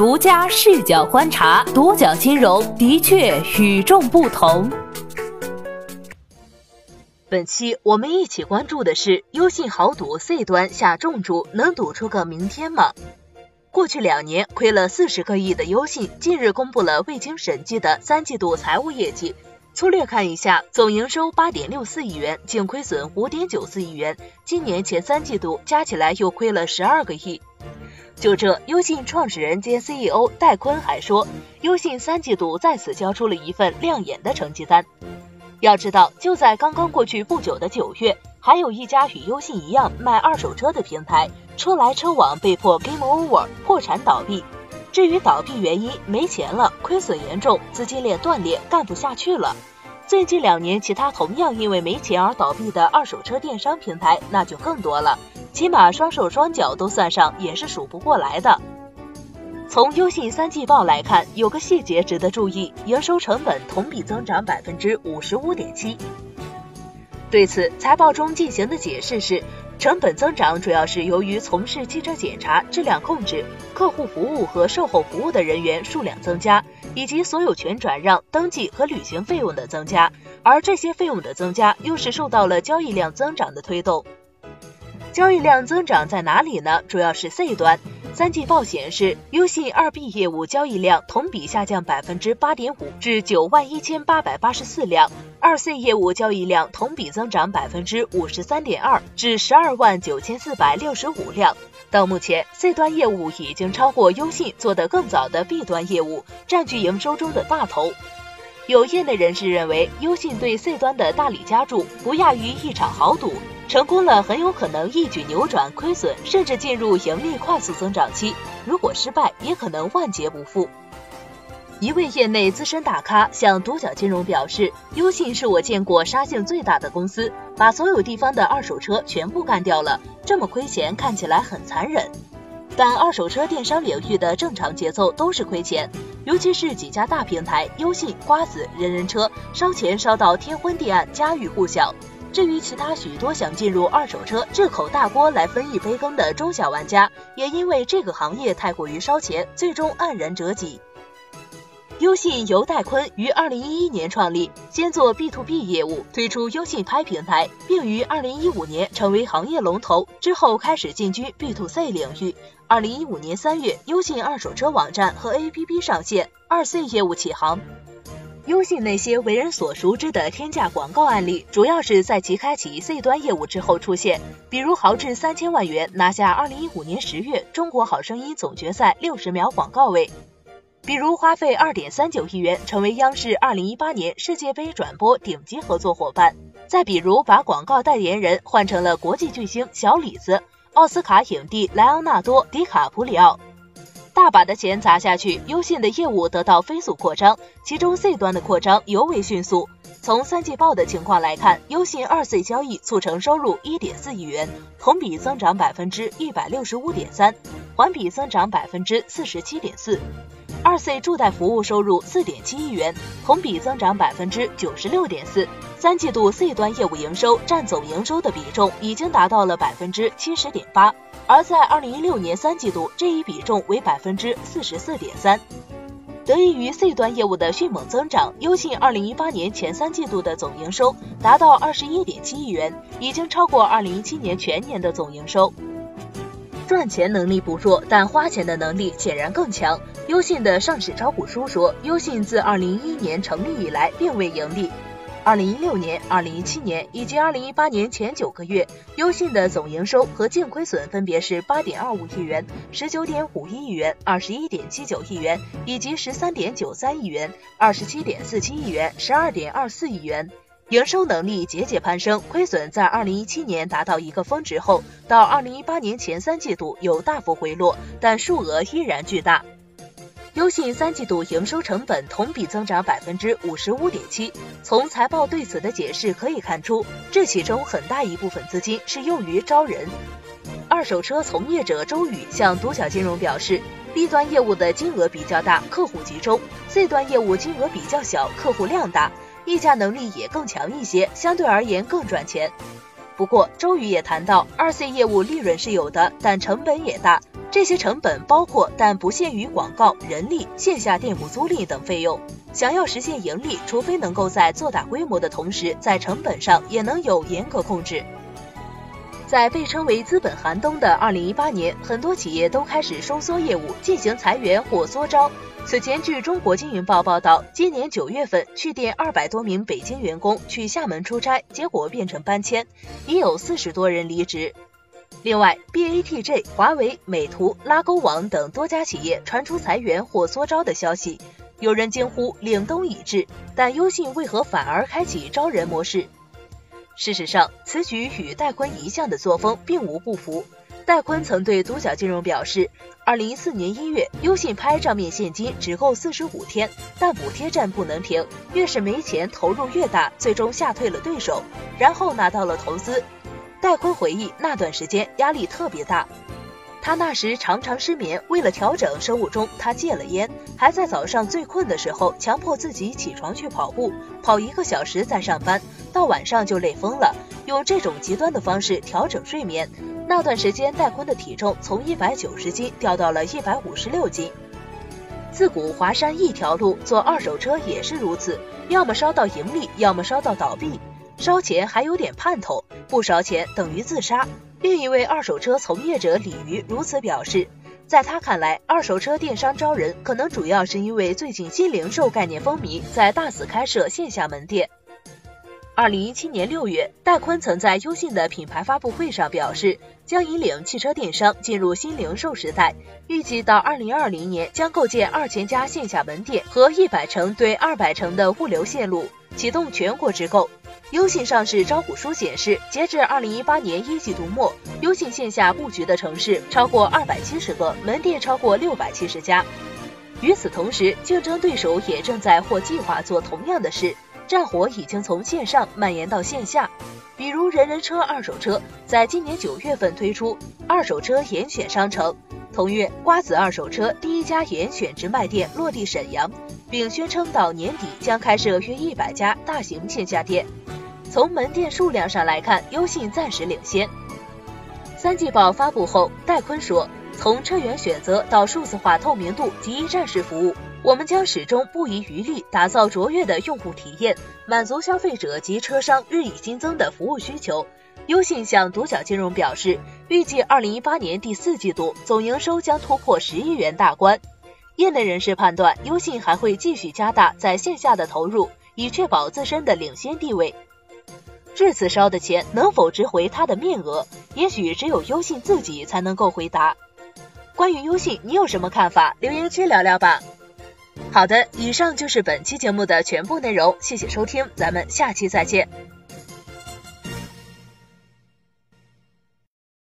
独家视角观察，独角金融的确与众不同。本期我们一起关注的是优信豪赌 C 端下重注，能赌出个明天吗？过去两年亏了四十个亿的优信，近日公布了未经审计的三季度财务业绩。粗略看一下，总营收八点六四亿元，净亏损五点九四亿元，今年前三季度加起来又亏了十二个亿。就这，优信创始人兼 CEO 戴坤还说，优信三季度再次交出了一份亮眼的成绩单。要知道，就在刚刚过去不久的九月，还有一家与优信一样卖二手车的平台，车来车往被迫 game over 破产倒闭。至于倒闭原因，没钱了，亏损严重，资金链断裂，干不下去了。最近两年，其他同样因为没钱而倒闭的二手车电商平台那就更多了，起码双手双脚都算上，也是数不过来的。从优信三季报来看，有个细节值得注意，营收成本同比增长百分之五十五点七。对此，财报中进行的解释是。成本增长主要是由于从事汽车检查、质量控制、客户服务和售后服务的人员数量增加，以及所有权转让、登记和履行费用的增加，而这些费用的增加又是受到了交易量增长的推动。交易量增长在哪里呢？主要是 C 端。三季报显示，优信二 B 业务交易量同比下降百分之八点五，至九万一千八百八十四辆；二 C 业务交易量同比增长百分之五十三点二，至十二万九千四百六十五辆。到目前，C 端业务已经超过优信做得更早的 B 端业务，占据营收中的大头。有业内人士认为，优信对 C 端的大力加注，不亚于一场豪赌。成功了，很有可能一举扭转亏损，甚至进入盈利快速增长期；如果失败，也可能万劫不复。一位业内资深大咖向独角金融表示：“优信是我见过杀性最大的公司，把所有地方的二手车全部干掉了，这么亏钱看起来很残忍。但二手车电商领域的正常节奏都是亏钱，尤其是几家大平台，优信、瓜子、人人车，烧钱烧到天昏地暗，家喻户晓。”至于其他许多想进入二手车这口大锅来分一杯羹的中小玩家，也因为这个行业太过于烧钱，最终黯然折戟。优信由戴坤于二零一一年创立，先做 B to B 业务，推出优信拍平台，并于二零一五年成为行业龙头，之后开始进军 B to C 领域。二零一五年三月，优信二手车网站和 APP 上线，二 C 业务起航。优信那些为人所熟知的天价广告案例，主要是在其开启 C 端业务之后出现，比如豪掷三千万元拿下二零一五年十月中国好声音总决赛六十秒广告位，比如花费二点三九亿元成为央视二零一八年世界杯转播顶级合作伙伴，再比如把广告代言人换成了国际巨星小李子、奥斯卡影帝莱昂纳多·迪卡普里奥。大把的钱砸下去，优信的业务得到飞速扩张，其中 C 端的扩张尤为迅速。从三季报的情况来看，优信二 C 交易促成收入一点四亿元，同比增长百分之一百六十五点三，环比增长百分之四十七点四。二 C 助贷服务收入四点七亿元，同比增长百分之九十六点四。三季度 C 端业务营收占总营收的比重已经达到了百分之七十点八。而在二零一六年三季度，这一比重为百分之四十四点三。得益于 C 端业务的迅猛增长，优信二零一八年前三季度的总营收达到二十一点七亿元，已经超过二零一七年全年的总营收。赚钱能力不弱，但花钱的能力显然更强。优信的上市招股书说，优信自二零一一年成立以来并未盈利。二零一六年、二零一七年以及二零一八年前九个月，优信的总营收和净亏损分别是八点二五亿元、十九点五一亿元、二十一点七九亿元以及十三点九三亿元、二十七点四七亿元、十二点二四亿元。营收能力节节攀升，亏损在二零一七年达到一个峰值后，到二零一八年前三季度有大幅回落，但数额依然巨大。优信三季度营收成本同比增长百分之五十五点七。从财报对此的解释可以看出，这其中很大一部分资金是用于招人。二手车从业者周宇向独角金融表示，B 端业务的金额比较大，客户集中；C 端业务金额比较小，客户量大，议价能力也更强一些，相对而言更赚钱。不过，周宇也谈到，二 C 业务利润是有的，但成本也大。这些成本包括但不限于广告、人力、线下店铺租赁等费用。想要实现盈利，除非能够在做大规模的同时，在成本上也能有严格控制。在被称为“资本寒冬”的2018年，很多企业都开始收缩业务，进行裁员或缩招。此前，据中国经营报报道，今年九月份，去电二百多名北京员工去厦门出差，结果变成搬迁，已有四十多人离职。另外，BATJ、华为、美图、拉勾网等多家企业传出裁员或缩招的消息，有人惊呼凛冬已至，但优信为何反而开启招人模式？事实上，此举与戴坤一向的作风并无不符。戴坤曾对独角金融表示，二零一四年一月，优信拍账面现金只够四十五天，但补贴战不能停，越是没钱，投入越大，最终吓退了对手，然后拿到了投资。戴坤回忆，那段时间压力特别大，他那时常常失眠，为了调整生物钟，他戒了烟，还在早上最困的时候强迫自己起床去跑步，跑一个小时再上班，到晚上就累疯了，用这种极端的方式调整睡眠。那段时间，戴坤的体重从一百九十斤掉到了一百五十六斤。自古华山一条路，做二手车也是如此，要么烧到盈利，要么烧到倒闭。烧钱还有点盼头，不烧钱等于自杀。另一位二手车从业者李瑜如此表示，在他看来，二手车电商招人可能主要是因为最近新零售概念风靡，在大肆开设线下门店。二零一七年六月，戴坤曾在优信的品牌发布会上表示，将引领汽车电商进入新零售时代，预计到二零二零年将构建二千家线下门店和一百城对二百城的物流线路，启动全国直购。优信上市招股书显示，截至二零一八年一季度末，优信线下布局的城市超过二百七十个，门店超过六百七十家。与此同时，竞争对手也正在或计划做同样的事。战火已经从线上蔓延到线下，比如人人车二手车在今年九月份推出二手车严选商城，同月瓜子二手车第一家严选直卖店落地沈阳，并宣称到年底将开设约一百家大型线下店。从门店数量上来看，优信暂时领先。三季报发布后，戴坤说，从车源选择到数字化透明度及一站式服务。我们将始终不遗余力打造卓越的用户体验，满足消费者及车商日益新增的服务需求。优信向独角金融表示，预计二零一八年第四季度总营收将突破十亿元大关。业内人士判断，优信还会继续加大在线下的投入，以确保自身的领先地位。这次烧的钱能否值回他的面额，也许只有优信自己才能够回答。关于优信，你有什么看法？留言区聊聊吧。好的，以上就是本期节目的全部内容，谢谢收听，咱们下期再见。